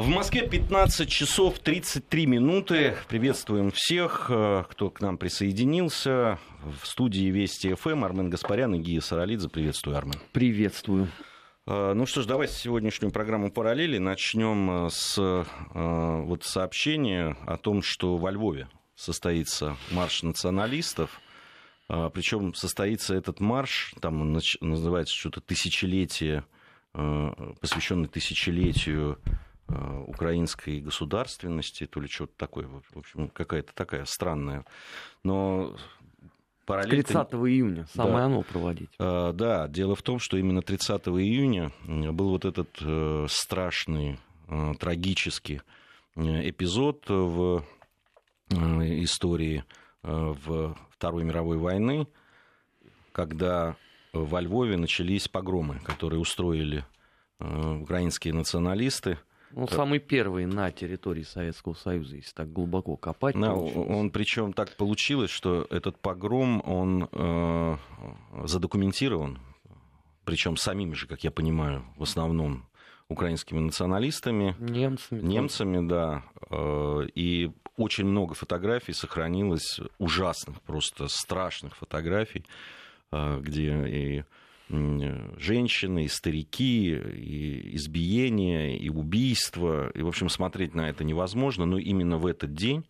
В Москве 15 часов 33 минуты. Приветствуем всех, э, кто к нам присоединился. В студии Вести ФМ Армен Гаспарян и Гия Саралидзе. Приветствую, Армен. Приветствую. Э, ну что ж, давайте сегодняшнюю программу параллели начнем э, с вот сообщения о том, что во Львове состоится марш националистов. Причем состоится этот марш, там называется что-то тысячелетие, посвященный тысячелетию украинской государственности, то ли что-то такое. В общем, какая-то такая странная. Но параллель... 30 июня, самое да. оно проводить. А, да, дело в том, что именно 30 июня был вот этот э, страшный, э, трагический эпизод в истории в Второй мировой войны, когда во Львове начались погромы, которые устроили украинские националисты – ну, самый первый на территории Советского Союза, если так глубоко копать. Да, он причем так получилось, что этот погром, он э, задокументирован, причем самими же, как я понимаю, в основном украинскими националистами. Немцами. Немцами, да. Э, и очень много фотографий сохранилось, ужасных, просто страшных фотографий, э, где и женщины, и старики, и избиения, и убийства. И, в общем, смотреть на это невозможно. Но именно в этот день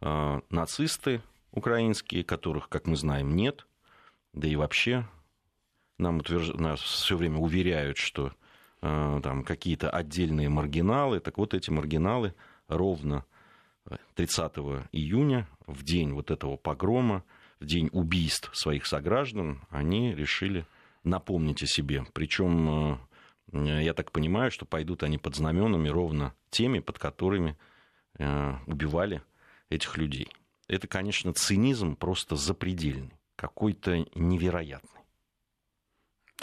а, нацисты украинские, которых, как мы знаем, нет, да и вообще нам, утверж... нас все время уверяют, что а, там какие-то отдельные маргиналы. Так вот, эти маргиналы ровно 30 июня, в день вот этого погрома, в день убийств своих сограждан, они решили напомнить о себе. Причем, э, я так понимаю, что пойдут они под знаменами ровно теми, под которыми э, убивали этих людей. Это, конечно, цинизм просто запредельный, какой-то невероятный.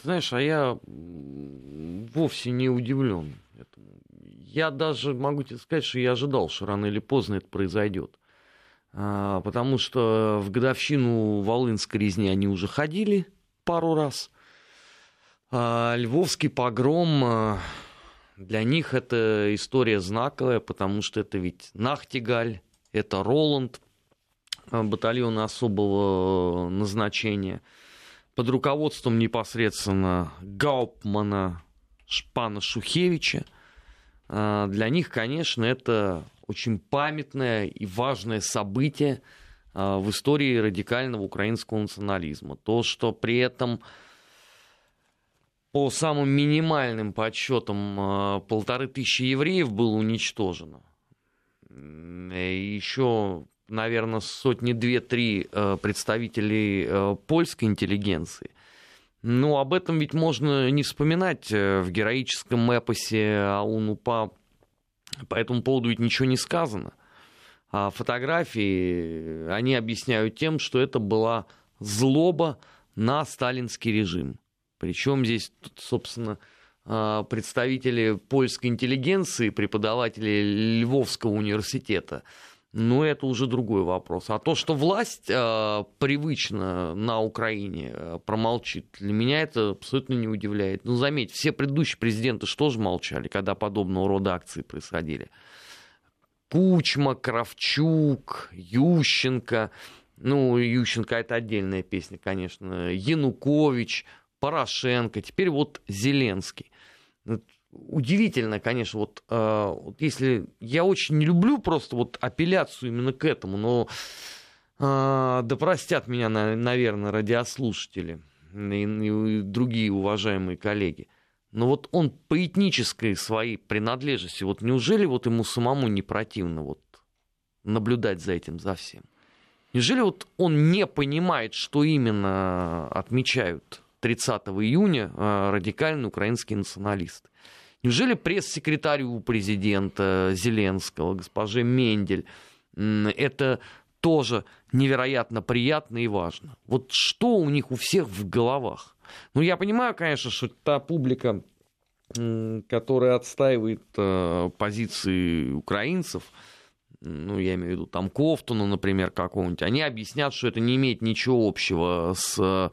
Знаешь, а я вовсе не удивлен этому. Я даже могу тебе сказать, что я ожидал, что рано или поздно это произойдет. А, потому что в годовщину Волынской резни они уже ходили пару раз. А, львовский погром а, для них это история знаковая, потому что это ведь Нахтигаль, это Роланд, а, батальон особого назначения, под руководством непосредственно Гауптмана Шпана Шухевича. Для них, конечно, это очень памятное и важное событие в истории радикального украинского национализма. То, что при этом по самым минимальным подсчетам а, полторы тысячи евреев было уничтожено. Еще, наверное, сотни две-три а, представителей а, польской интеллигенции. Но об этом ведь можно не вспоминать э, в героическом эпосе Аун-Упа. По этому поводу ведь ничего не сказано. А фотографии, они объясняют тем, что это была злоба на сталинский режим. Причем здесь, собственно, а, представители польской интеллигенции, преподаватели Львовского университета, но это уже другой вопрос. А то, что власть э, привычно на Украине э, промолчит, для меня это абсолютно не удивляет. Ну, заметь, все предыдущие президенты что же молчали, когда подобного рода акции происходили? Кучма, Кравчук, Ющенко. Ну, Ющенко это отдельная песня, конечно. Янукович – Порошенко, теперь вот Зеленский. Удивительно, конечно, вот, э, вот если я очень не люблю просто вот апелляцию именно к этому, но э, да простят меня, наверное, радиослушатели и, другие уважаемые коллеги. Но вот он по этнической своей принадлежности, вот неужели вот ему самому не противно вот наблюдать за этим, за всем? Неужели вот он не понимает, что именно отмечают 30 июня а, радикальный украинский националист. Неужели пресс-секретарь у президента Зеленского, госпоже Мендель, это тоже невероятно приятно и важно. Вот что у них у всех в головах? Ну, я понимаю, конечно, что та публика, которая отстаивает э, позиции украинцев, ну, я имею в виду там Кофтуна, например, какого-нибудь, они объяснят, что это не имеет ничего общего с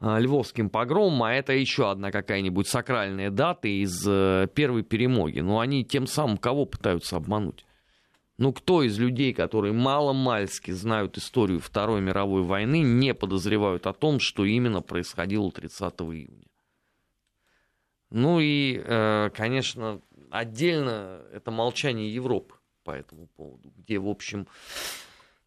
Львовским погромом, а это еще одна какая-нибудь сакральная дата из первой перемоги. Но они тем самым кого пытаются обмануть? Ну, кто из людей, которые мало-мальски знают историю Второй мировой войны, не подозревают о том, что именно происходило 30 июня? Ну и, э, конечно, отдельно это молчание Европы по этому поводу, где, в общем,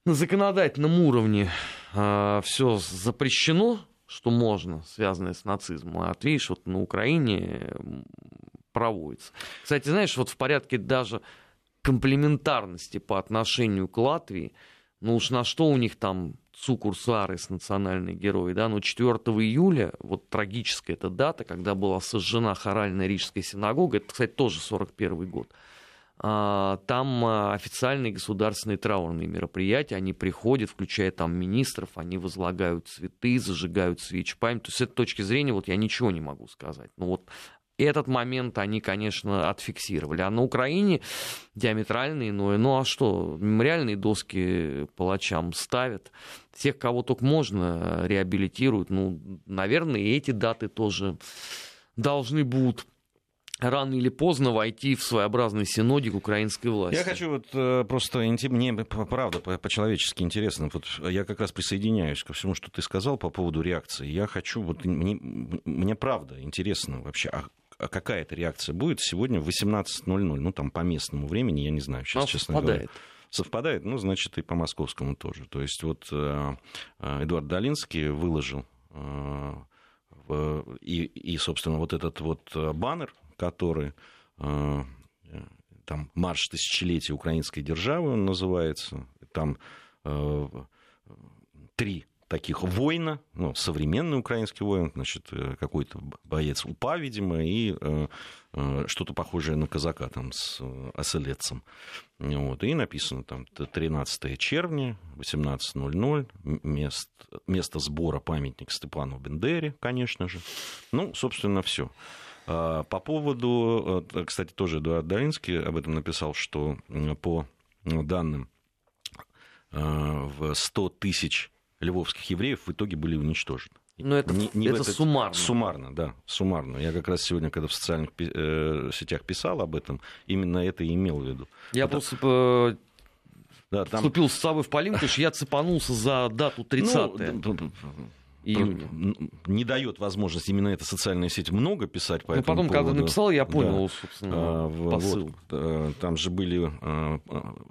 на законодательном уровне э, все запрещено, что можно, связанное с нацизмом. А видишь, вот на Украине проводится. Кстати, знаешь, вот в порядке даже комплементарности по отношению к Латвии, ну уж на что у них там Цукур Сарес, национальный герой, да, но 4 июля, вот трагическая эта дата, когда была сожжена хоральная рижская синагога, это, кстати, тоже 41 год, там а, официальные государственные траурные мероприятия, они приходят, включая там министров, они возлагают цветы, зажигают свечи память. То есть с этой точки зрения вот я ничего не могу сказать. Ну вот этот момент они, конечно, отфиксировали. А на Украине диаметрально иное. Ну а что, мемориальные доски палачам ставят. Тех, кого только можно, реабилитируют. Ну, наверное, и эти даты тоже должны будут рано или поздно войти в своеобразный синодик украинской власти. Я хочу вот э, просто, мне правда по-человечески интересно, вот я как раз присоединяюсь ко всему, что ты сказал по поводу реакции. Я хочу, вот мне, мне правда интересно вообще, а а какая то реакция будет сегодня в 18.00, ну там по местному времени, я не знаю сейчас, Но честно совпадает. говоря. Совпадает, ну, значит, и по московскому тоже. То есть вот э, э, Эдуард Долинский выложил э, и, и, собственно, вот этот вот баннер, который там «Марш тысячелетия украинской державы» он называется, там три таких воина, ну, современный украинский воин, значит, э, какой-то боец УПА, видимо, и э, э, что-то похожее на казака там с э, оселедцем. Вот, и написано там 13 червня, 18.00, мест, место сбора памятник Степану Бендере, конечно же. Ну, собственно, все. А, по поводу, кстати, тоже Эдуард Долинский об этом написал, что по данным в 100 тысяч львовских евреев в итоге были уничтожены. Но это, не, не это этот... суммарно. Суммарно, да, суммарно. Я как раз сегодня, когда в социальных э, сетях писал об этом, именно это и имел в виду. Я это... просто э, да, там... вступил с собой в полемику, потому что я цепанулся за дату 30 ну, июня. Не дает возможность именно эта социальная сеть много писать по ну, этому потом, поводу. когда написал, я понял, да. собственно, а, посыл. Вот, э, там же были э,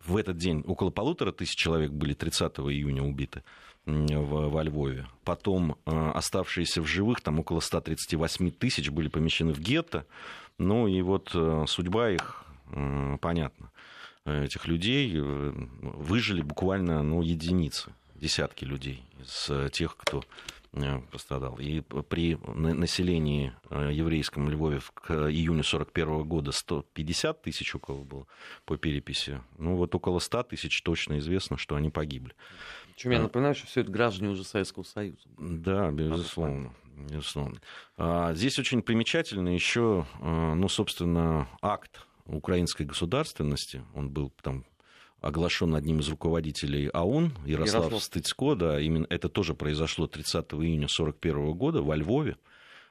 в этот день около полутора тысяч человек были 30 июня убиты в, во Львове. Потом э, оставшиеся в живых, там около 138 тысяч, были помещены в гетто. Ну и вот э, судьба их э, понятна. Этих людей выжили буквально ну, единицы, десятки людей из тех, кто пострадал. И при населении еврейском Львове к июню 1941 года 150 тысяч около было по переписи. Ну вот около 100 тысяч точно известно, что они погибли. Причем я напоминаю, что все это граждане уже Советского Союза. Да, безусловно. безусловно. А, здесь очень примечательно еще, ну, собственно, акт украинской государственности. Он был там оглашен одним из руководителей АУН, Ярослав, Ярослав. Стыцко, да, именно это тоже произошло 30 июня 1941 года во Львове.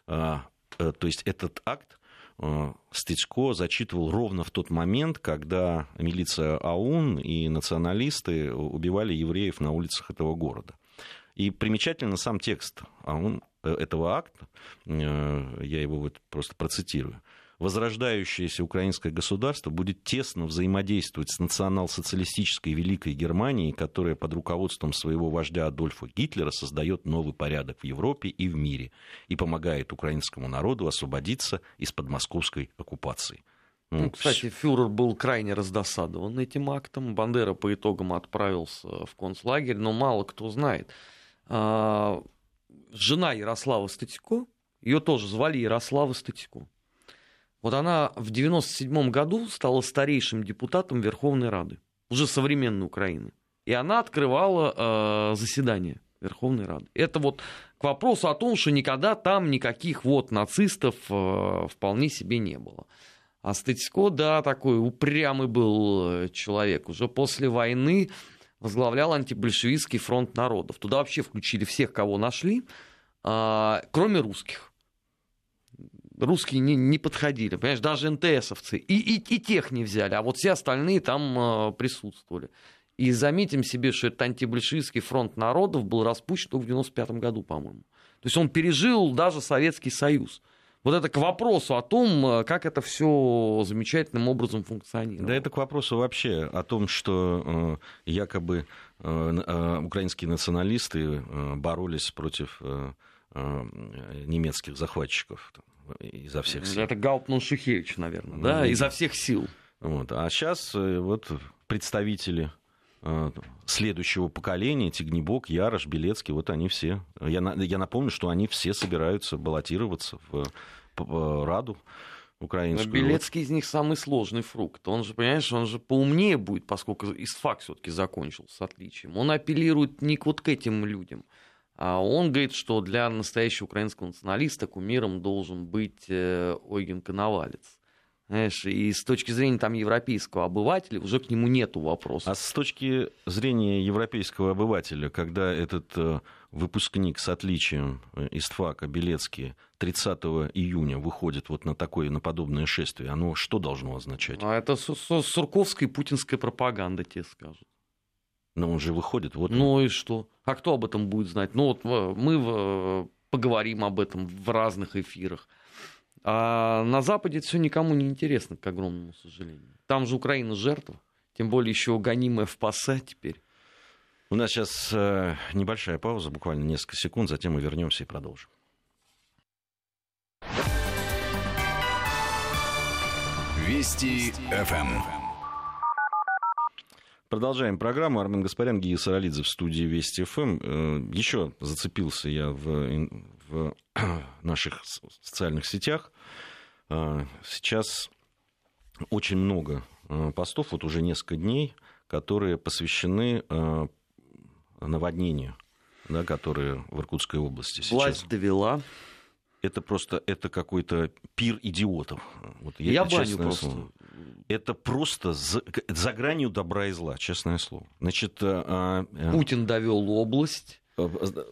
А, э, то есть этот акт Э, Стычко зачитывал ровно в тот момент, когда милиция АУН и националисты убивали евреев на улицах этого города. И примечательно сам текст АУН э, этого акта, я его вот просто процитирую возрождающееся украинское государство будет тесно взаимодействовать с национал-социалистической Великой Германией, которая под руководством своего вождя Адольфа Гитлера создает новый порядок в Европе и в мире и помогает украинскому народу освободиться из-под московской оккупации. Ну, ну, кстати, фюрер был крайне раздосадован этим актом. Бандера по итогам отправился в концлагерь, но мало кто знает. А, жена Ярослава Статико, ее тоже звали Ярослава Статико. Вот она в 97 году стала старейшим депутатом Верховной Рады, уже современной Украины. И она открывала э, заседание Верховной Рады. Это вот к вопросу о том, что никогда там никаких вот нацистов э, вполне себе не было. А Статико, да, такой упрямый был э, человек. Уже после войны возглавлял антибольшевистский фронт народов. Туда вообще включили всех, кого нашли. а, кроме русских. Русские не, не подходили, понимаешь, даже НТСовцы. И, и, и тех не взяли, а вот все остальные там а, присутствовали. И заметим себе, что этот антибольшевистский фронт народов был распущен только в 95 году, по-моему. То есть он пережил даже Советский Союз. Вот это к вопросу о том, э, как это все замечательным образом функционирует. Да это к вопросу вообще о том, что э, якобы э, украинские националисты боролись против немецких захватчиков изо всех сил. Это Гауптман Шухевич, наверное, да, ну, изо всех сил. Вот. А сейчас вот представители Э, следующего поколения, Тигнебок, Ярош, Белецкий, вот они все. Я, я напомню, что они все собираются баллотироваться в, в Раду украинскую. Но Белецкий из них самый сложный фрукт. Он же, понимаешь, он же поумнее будет, поскольку ИСФАК все-таки закончил с отличием. Он апеллирует не вот к этим людям, он говорит, что для настоящего украинского националиста кумиром должен быть э, Ойген Коновалец. Знаешь, и с точки зрения там, европейского обывателя уже к нему нету вопросов. А с точки зрения европейского обывателя, когда этот э, выпускник с отличием э, из ТФАКа Белецкий 30 июня выходит вот на такое, на подобное шествие, оно что должно означать? А это сурковская и путинская пропаганда, тебе скажут. Но он же выходит, вот. Ну он. и что? А кто об этом будет знать? Ну вот э, мы поговорим об этом в разных эфирах. А на Западе это все никому не интересно, к огромному сожалению. Там же Украина жертва, тем более еще гонимая в пассе теперь. У нас сейчас э, небольшая пауза, буквально несколько секунд, затем мы вернемся и продолжим. Вести ФМ. Продолжаем программу. Армен Гаспарян, Гия Саралидзе в студии Вести ФМ. Э, Еще зацепился я в, в наших социальных сетях. Э, сейчас очень много э, постов, вот уже несколько дней, которые посвящены наводнению, да, которые в Иркутской области сейчас. Власть довела. Это просто это какой-то пир идиотов. Вот я, я баню просто. Слово это просто за, за гранью добра и зла, честное слово. Значит, а, а, Путин довел область. Э,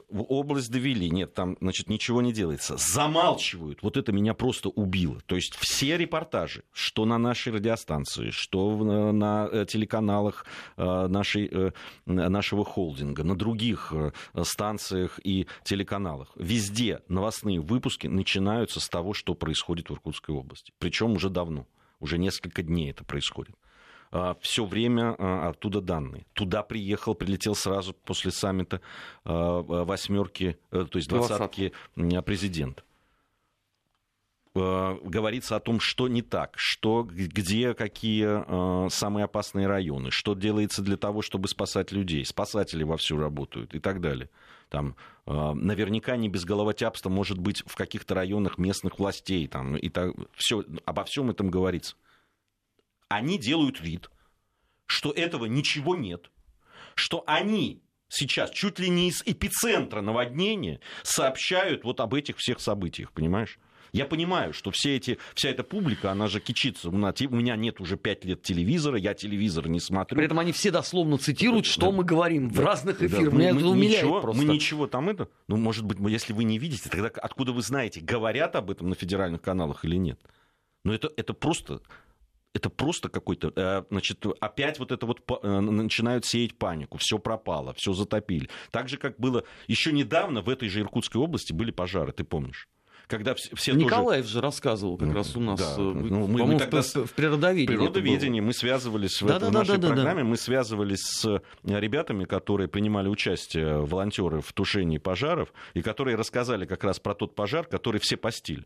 в область довели, нет, там, значит, ничего не делается. Замалчивают. Вот это меня просто убило. То есть все репортажи, что на нашей радиостанции, что на э, телеканалах нашей, нашего холдинга, на других станциях и телеканалах, везде новостные выпуски начинаются с того, что происходит в Иркутской области. Причем уже давно. Уже несколько дней это происходит а, все время а, оттуда данные. Туда приехал, прилетел сразу после саммита а, восьмерки, э, то есть двадцатки президент. Говорится о том, что не так, что, где какие самые опасные районы, что делается для того, чтобы спасать людей. Спасатели вовсю работают и так далее. Там, наверняка не без головотяпства может быть в каких-то районах местных властей. Там, и так, все, обо всем этом говорится они делают вид, что этого ничего нет, что они сейчас чуть ли не из эпицентра наводнения сообщают вот об этих всех событиях, понимаешь? Я понимаю, что все эти, вся эта публика, она же кичится. У меня нет уже пять лет телевизора, я телевизор не смотрю. При этом они все дословно цитируют, что да, мы говорим да, в разных эфирах. Да, Меня мы, это умиляет ничего, просто. Мы ничего там это... Ну, может быть, если вы не видите, тогда откуда вы знаете, говорят об этом на федеральных каналах или нет? Но это, это просто это просто какой-то, э, значит, опять вот это вот э, начинают сеять панику, все пропало, все затопили. Так же, как было еще недавно в этой же Иркутской области были пожары, ты помнишь? Когда все Николаев тоже... же рассказывал как раз у нас да, э, ну, мы, мы тогда в, в природоведении. В природоведении мы связывались в, да, этом, да, нашей да, программе, да. мы связывались с ребятами, которые принимали участие, волонтеры в тушении пожаров, и которые рассказали как раз про тот пожар, который все постили.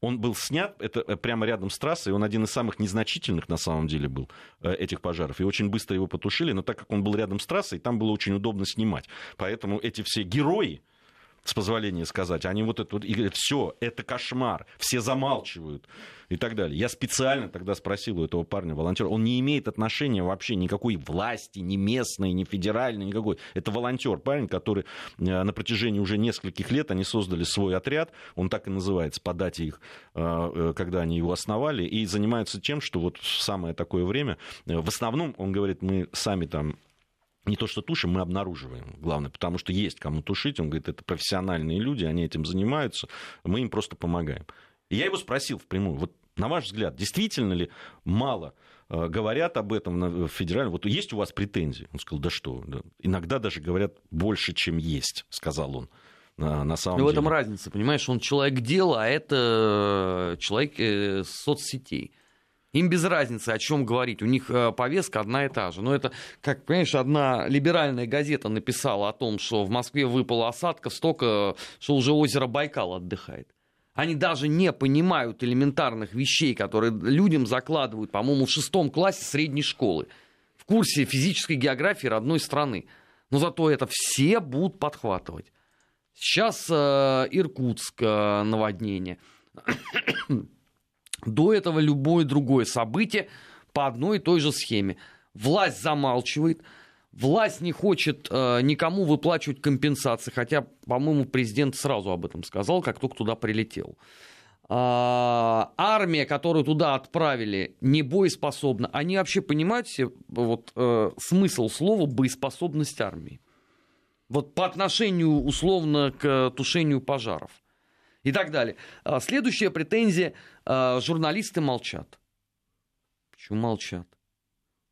Он был снят, это э, прямо рядом с трассой, он один из самых незначительных на самом деле был э, этих пожаров. И очень быстро его потушили, но так как он был рядом с трассой, там было очень удобно снимать. Поэтому эти все герои, с позволения сказать, они вот это вот, и говорят, все, это кошмар, все замалчивают и так далее. Я специально тогда спросил у этого парня, волонтера, он не имеет отношения вообще никакой власти, ни местной, ни федеральной, никакой. Это волонтер, парень, который э, на протяжении уже нескольких лет, они создали свой отряд, он так и называется, по дате их, э, э, когда они его основали, и занимаются тем, что вот в самое такое время, в основном, он говорит, мы сами там не то, что тушим, мы обнаруживаем, главное, потому что есть кому тушить. Он говорит, это профессиональные люди, они этим занимаются, мы им просто помогаем. И я его спросил впрямую, вот на ваш взгляд, действительно ли мало э, говорят об этом в федеральном? Вот есть у вас претензии? Он сказал, да что, да. иногда даже говорят больше, чем есть, сказал он. На, на самом ну, деле. в этом разница, понимаешь, он человек дела, а это человек э, соцсетей. Им без разницы, о чем говорить. У них э, повестка одна и та же. Но это, как понимаешь, одна либеральная газета написала о том, что в Москве выпала осадка столько, что уже озеро Байкал отдыхает. Они даже не понимают элементарных вещей, которые людям закладывают, по-моему, в шестом классе средней школы. В курсе физической географии родной страны. Но зато это все будут подхватывать. Сейчас э, Иркутск э, наводнение. До этого любое другое событие по одной и той же схеме. Власть замалчивает, власть не хочет э, никому выплачивать компенсации, хотя, по-моему, президент сразу об этом сказал, как только туда прилетел. А, армия, которую туда отправили, не боеспособна. Они вообще понимают все вот, э, смысл слова боеспособность армии? Вот по отношению условно к тушению пожаров и так далее. А, следующая претензия. А, журналисты молчат. Почему молчат?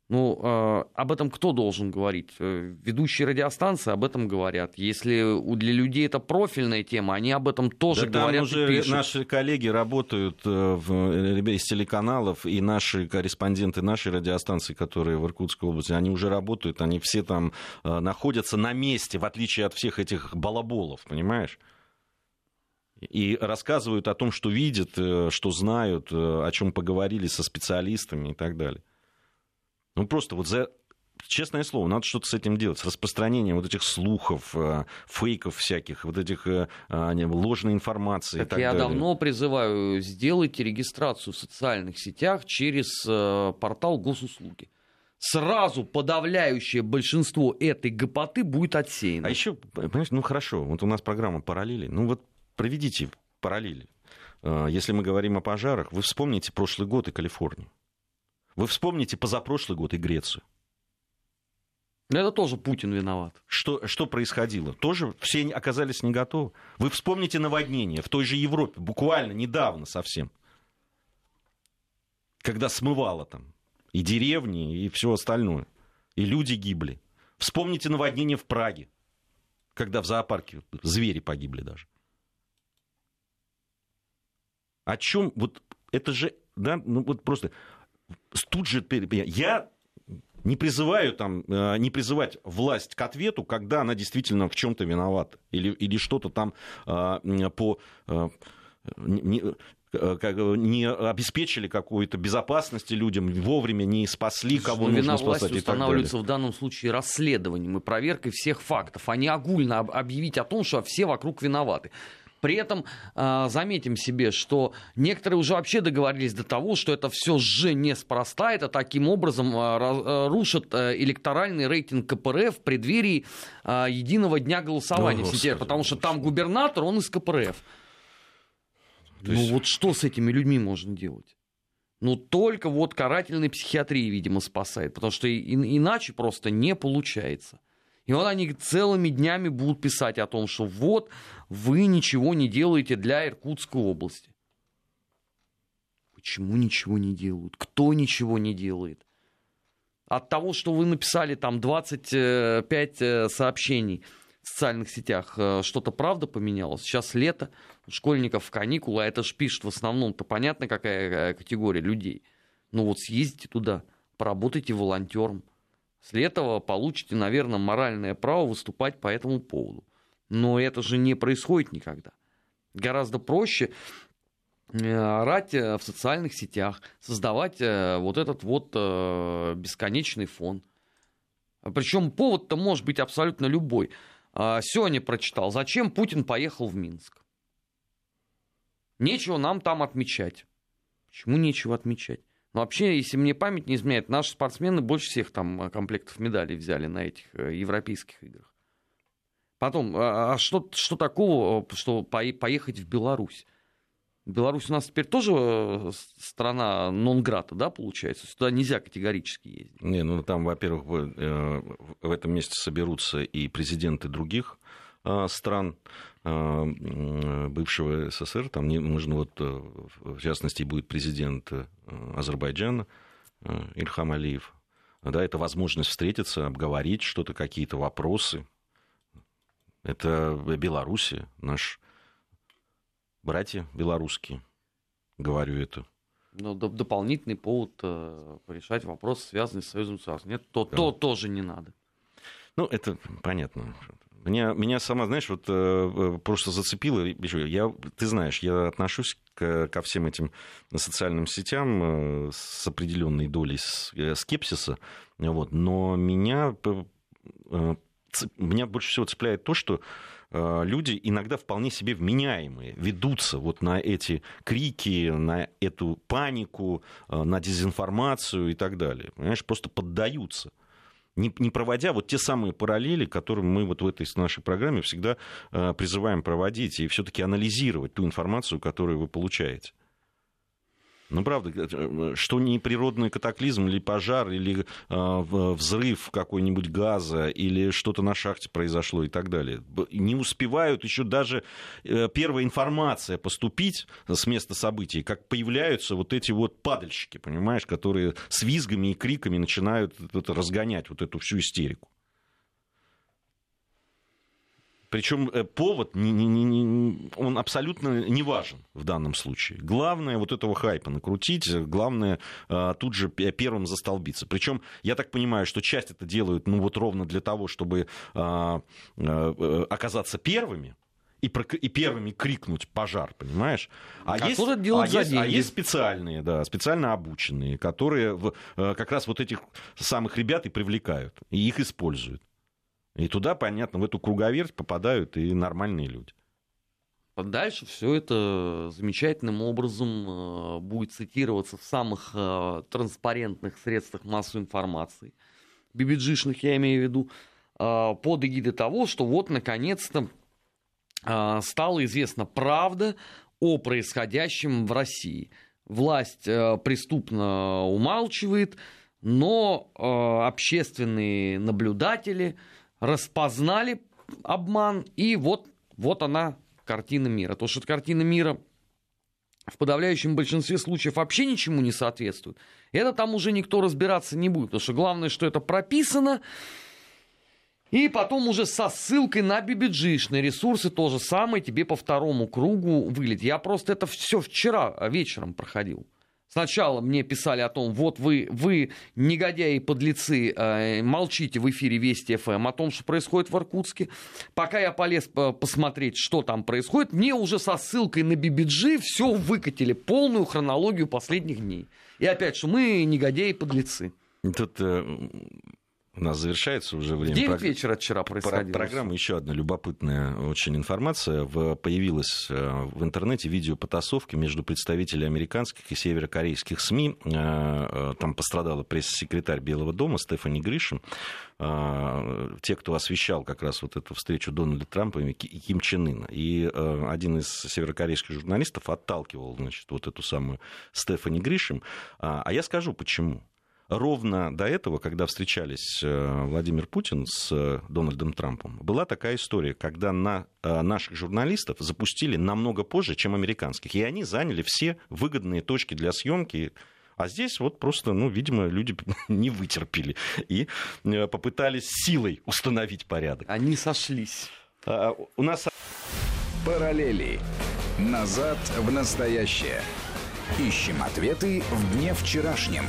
Ну, э, об этом кто должен говорить? Э, ведущие радиостанции об этом говорят. Если для людей это профильная тема, они об этом тоже да говорят. Там уже пишут. наши коллеги работают э, в, из телеканалов, и наши корреспонденты нашей радиостанции, которые в Иркутской области, они уже работают, они все там находятся на месте, в отличие от всех этих балаболов, понимаешь? И рассказывают о том, что видят, что знают, о чем поговорили со специалистами и так далее. Ну, просто вот за честное слово, надо что-то с этим делать, с распространением вот этих слухов, э, фейков всяких, вот этих э, а, ложной информации. Так, так я далее. давно призываю, сделайте регистрацию в социальных сетях через э, портал госуслуги. Сразу подавляющее большинство этой гопоты будет отсеяно. А еще, понимаешь, ну хорошо, вот у нас программа параллели. Ну вот проведите параллели. Если мы говорим о пожарах, вы вспомните прошлый год и Калифорнию. Вы вспомните позапрошлый год и Грецию. Это тоже Путин виноват. Что, что происходило? Тоже все оказались не готовы. Вы вспомните наводнение в той же Европе, буквально недавно совсем. Когда смывало там и деревни, и все остальное. И люди гибли. Вспомните наводнение в Праге, когда в зоопарке звери погибли даже. О чем? Вот это же, да, ну вот просто тут же я не призываю там, э, не призывать власть к ответу, когда она действительно в чем-то виновата или, или что-то там э, по э, не, не обеспечили какую-то безопасность людям, вовремя не спасли, кого Вина нужно спасать. власти устанавливается в данном случае расследованием и проверкой всех фактов, а не огульно объявить о том, что все вокруг виноваты. При этом э, заметим себе, что некоторые уже вообще договорились до того, что это все же неспроста, это таким образом э, рушит э, электоральный рейтинг КПРФ в преддверии единого дня голосования О, в сентябре, потому что там губернатор, он из КПРФ. То есть... Ну вот что с этими людьми можно делать? Ну, только вот карательной психиатрии, видимо, спасает, потому что и, иначе просто не получается. И вот они целыми днями будут писать о том, что вот вы ничего не делаете для Иркутской области. Почему ничего не делают? Кто ничего не делает? От того, что вы написали там 25 э, сообщений в социальных сетях, э, что-то правда поменялось? Сейчас лето, у школьников каникулы, а это ж пишет в основном-то понятно, какая э, категория людей. Ну вот съездите туда, поработайте волонтером. После этого получите, наверное, моральное право выступать по этому поводу. Но это же не происходит никогда. Гораздо проще э, орать э, в социальных сетях, создавать э, вот этот вот бесконечный фон. Причем повод-то может быть абсолютно любой. А, Сегодня прочитал, зачем Путин поехал в Минск. Нечего нам там отмечать. Почему нечего отмечать? Но вообще, если мне память не изменяет, наши спортсмены больше всех там э, комплектов медалей взяли на этих э, европейских играх. Потом, а, а что, что такого, что поехать в Беларусь? Беларусь у нас теперь тоже э, страна нон-грата, да, получается? Сюда нельзя категорически ездить. Не, ну там, во-первых, в этом месте соберутся и президенты других стран бывшего СССР. Там не, нужно вот, в частности, будет президент Азербайджана Ильхам Алиев. Да, это возможность встретиться, обговорить что-то, какие-то вопросы. Это Белоруссия, наш братья белорусские, говорю это. Ну, дополнительный повод э, решать вопрос, связанный с Союзом Государств. Нет, то, да. то тоже не надо. Ну, это понятно. Меня, меня сама, знаешь, вот э, э просто зацепило. Я, ты знаешь, я отношусь к, ко всем этим социальным сетям э, с определенной долей скепсиса. Вот, но меня, меня больше всего цепляет то, что люди иногда вполне себе вменяемые, ведутся вот на эти крики, на эту панику, на дезинформацию и так далее. Понимаешь, просто поддаются не, не проводя вот те самые параллели, которые мы вот в этой нашей программе всегда э, призываем проводить и все-таки анализировать ту информацию, которую вы получаете. Ну, правда, э, э, что не природный катаклизм, или пожар, или э, взрыв какой-нибудь газа, или что-то на шахте произошло и так далее. Не успевают еще даже э, первая информация поступить с места событий, как появляются вот эти вот падальщики, понимаешь, которые с визгами и криками начинают это, разгонять вот эту всю истерику. Причем э, повод, не, не, не, он абсолютно не важен в данном случае. Главное вот этого хайпа накрутить, главное э, тут же первым застолбиться. Причем я так понимаю, что часть это делают ну вот ровно для того, чтобы э, оказаться первыми, и, про, и первыми крикнуть пожар, понимаешь? А, а есть, а, есть, а есть специальные, да, специально обученные, которые в, как раз вот этих самых ребят и привлекают, и их используют. И туда, понятно, в эту круговерть попадают и нормальные люди. Дальше все это замечательным образом э, будет цитироваться в самых э, транспарентных средствах массовой информации, бибиджишных я имею в виду, э, под эгидой того, что вот наконец-то стала известна правда о происходящем в России. Власть преступно умалчивает, но общественные наблюдатели – распознали обман, и вот, вот она, картина мира. То, что картина мира в подавляющем большинстве случаев вообще ничему не соответствует, это там уже никто разбираться не будет, потому что главное, что это прописано, и потом уже со ссылкой на бибиджишные ресурсы то же самое тебе по второму кругу вылет. Я просто это все вчера вечером проходил. Сначала мне писали о том, вот вы, вы негодяи подлецы, э, молчите в эфире Вести ФМ о том, что происходит в Иркутске. Пока я полез посмотреть, что там происходит, мне уже со ссылкой на BBG все выкатили, полную хронологию последних дней. И опять, что мы негодяи подлецы. Тут э, у нас завершается уже время. 9 вечера вчера происходило. Программа еще одна любопытная очень информация. Появилась э, в интернете видео потасовки между представителями американских и северокорейских СМИ. Э, э, там пострадала пресс-секретарь Белого дома Стефани Гришин. Те, кто освещал как раз вот эту встречу Дональда Трампа и Ким Чен Ына. И один из северокорейских журналистов отталкивал значит, вот эту самую Стефани Гришин. А я скажу, почему ровно до этого, когда встречались э, Владимир Путин с э, Дональдом Трампом, была такая история, когда на э, наших журналистов запустили намного позже, чем американских. И они заняли все выгодные точки для съемки. А здесь вот просто, ну, видимо, люди не вытерпели и попытались силой установить порядок. Они сошлись. А, у нас... Параллели. Назад в настоящее. Ищем ответы в дне вчерашнем.